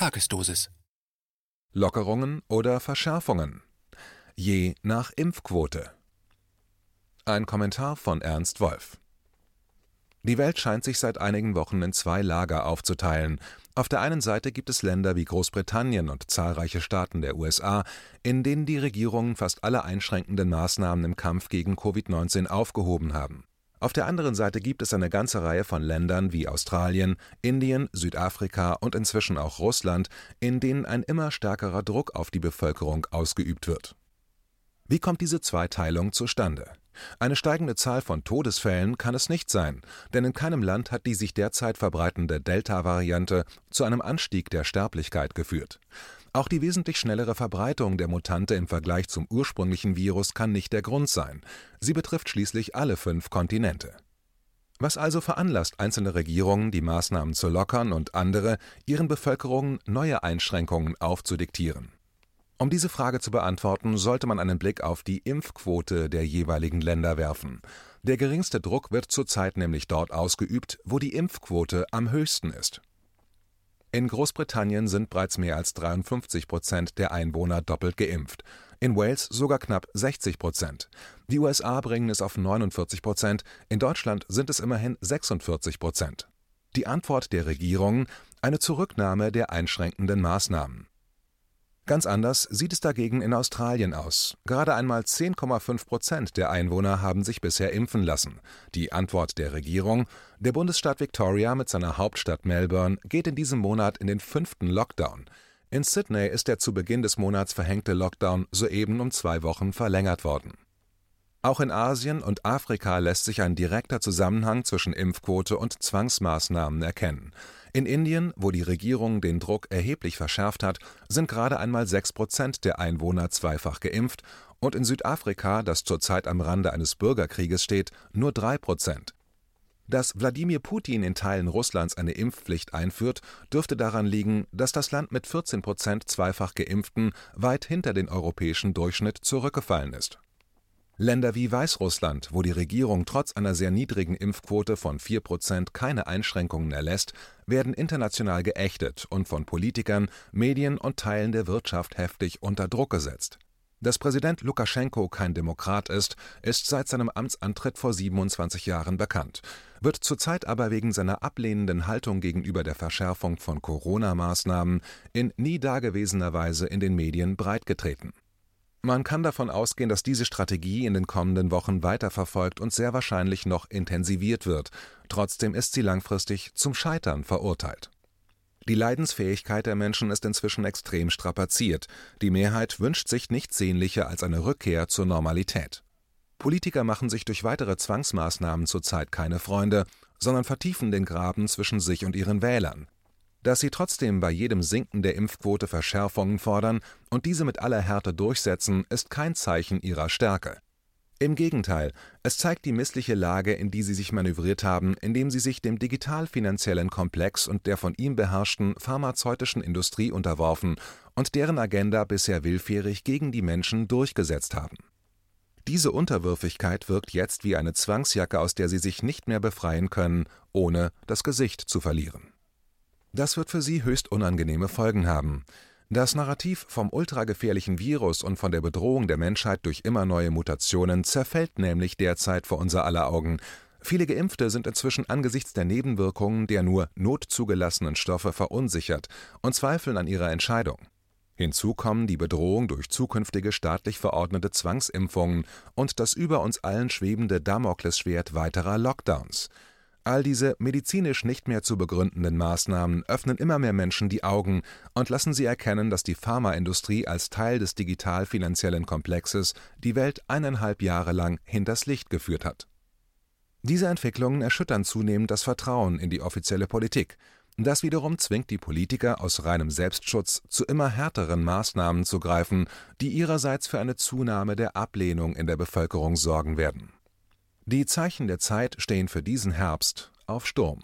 Tagesdosis. Lockerungen oder Verschärfungen? Je nach Impfquote. Ein Kommentar von Ernst Wolf. Die Welt scheint sich seit einigen Wochen in zwei Lager aufzuteilen. Auf der einen Seite gibt es Länder wie Großbritannien und zahlreiche Staaten der USA, in denen die Regierungen fast alle einschränkenden Maßnahmen im Kampf gegen Covid-19 aufgehoben haben. Auf der anderen Seite gibt es eine ganze Reihe von Ländern wie Australien, Indien, Südafrika und inzwischen auch Russland, in denen ein immer stärkerer Druck auf die Bevölkerung ausgeübt wird. Wie kommt diese Zweiteilung zustande? Eine steigende Zahl von Todesfällen kann es nicht sein, denn in keinem Land hat die sich derzeit verbreitende Delta-Variante zu einem Anstieg der Sterblichkeit geführt. Auch die wesentlich schnellere Verbreitung der Mutante im Vergleich zum ursprünglichen Virus kann nicht der Grund sein. Sie betrifft schließlich alle fünf Kontinente. Was also veranlasst einzelne Regierungen, die Maßnahmen zu lockern und andere, ihren Bevölkerungen neue Einschränkungen aufzudiktieren? Um diese Frage zu beantworten, sollte man einen Blick auf die Impfquote der jeweiligen Länder werfen. Der geringste Druck wird zurzeit nämlich dort ausgeübt, wo die Impfquote am höchsten ist. In Großbritannien sind bereits mehr als 53 Prozent der Einwohner doppelt geimpft, in Wales sogar knapp 60 Prozent. Die USA bringen es auf 49 Prozent, in Deutschland sind es immerhin 46 Prozent. Die Antwort der Regierung eine Zurücknahme der einschränkenden Maßnahmen. Ganz anders sieht es dagegen in Australien aus. Gerade einmal 10,5 Prozent der Einwohner haben sich bisher impfen lassen. Die Antwort der Regierung: Der Bundesstaat Victoria mit seiner Hauptstadt Melbourne geht in diesem Monat in den fünften Lockdown. In Sydney ist der zu Beginn des Monats verhängte Lockdown soeben um zwei Wochen verlängert worden. Auch in Asien und Afrika lässt sich ein direkter Zusammenhang zwischen Impfquote und Zwangsmaßnahmen erkennen. In Indien, wo die Regierung den Druck erheblich verschärft hat, sind gerade einmal sechs Prozent der Einwohner zweifach geimpft und in Südafrika, das zurzeit am Rande eines Bürgerkrieges steht, nur drei Prozent. Dass Wladimir Putin in Teilen Russlands eine Impfpflicht einführt, dürfte daran liegen, dass das Land mit 14 Prozent zweifach Geimpften weit hinter den europäischen Durchschnitt zurückgefallen ist Länder wie Weißrussland, wo die Regierung trotz einer sehr niedrigen Impfquote von 4 Prozent keine Einschränkungen erlässt, werden international geächtet und von Politikern, Medien und Teilen der Wirtschaft heftig unter Druck gesetzt. Dass Präsident Lukaschenko kein Demokrat ist, ist seit seinem Amtsantritt vor 27 Jahren bekannt, wird zurzeit aber wegen seiner ablehnenden Haltung gegenüber der Verschärfung von Corona-Maßnahmen in nie dagewesener Weise in den Medien breitgetreten man kann davon ausgehen, dass diese Strategie in den kommenden Wochen weiterverfolgt und sehr wahrscheinlich noch intensiviert wird, trotzdem ist sie langfristig zum Scheitern verurteilt. Die Leidensfähigkeit der Menschen ist inzwischen extrem strapaziert, die Mehrheit wünscht sich nichts sehnlicher als eine Rückkehr zur Normalität. Politiker machen sich durch weitere Zwangsmaßnahmen zurzeit keine Freunde, sondern vertiefen den Graben zwischen sich und ihren Wählern, dass sie trotzdem bei jedem Sinken der Impfquote Verschärfungen fordern und diese mit aller Härte durchsetzen, ist kein Zeichen ihrer Stärke. Im Gegenteil, es zeigt die missliche Lage, in die sie sich manövriert haben, indem sie sich dem digital-finanziellen Komplex und der von ihm beherrschten pharmazeutischen Industrie unterworfen und deren Agenda bisher willfährig gegen die Menschen durchgesetzt haben. Diese Unterwürfigkeit wirkt jetzt wie eine Zwangsjacke, aus der sie sich nicht mehr befreien können, ohne das Gesicht zu verlieren. Das wird für sie höchst unangenehme Folgen haben. Das Narrativ vom ultragefährlichen Virus und von der Bedrohung der Menschheit durch immer neue Mutationen zerfällt nämlich derzeit vor unser aller Augen. Viele Geimpfte sind inzwischen angesichts der Nebenwirkungen der nur notzugelassenen Stoffe verunsichert und zweifeln an ihrer Entscheidung. Hinzu kommen die Bedrohung durch zukünftige staatlich verordnete Zwangsimpfungen und das über uns allen schwebende Damoklesschwert weiterer Lockdowns. All diese medizinisch nicht mehr zu begründenden Maßnahmen öffnen immer mehr Menschen die Augen und lassen sie erkennen, dass die Pharmaindustrie als Teil des digital-finanziellen Komplexes die Welt eineinhalb Jahre lang hinters Licht geführt hat. Diese Entwicklungen erschüttern zunehmend das Vertrauen in die offizielle Politik. Das wiederum zwingt die Politiker aus reinem Selbstschutz zu immer härteren Maßnahmen zu greifen, die ihrerseits für eine Zunahme der Ablehnung in der Bevölkerung sorgen werden die Zeichen der Zeit stehen für diesen Herbst auf Sturm.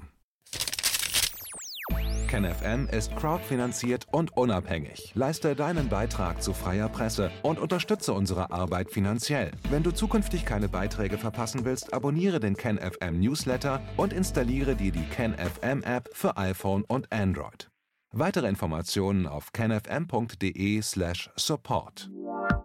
KenFM ist crowdfinanziert und unabhängig. Leiste deinen Beitrag zu freier Presse und unterstütze unsere Arbeit finanziell. Wenn du zukünftig keine Beiträge verpassen willst, abonniere den KenFM Newsletter und installiere dir die KenFM App für iPhone und Android. Weitere Informationen auf canfm.de/support.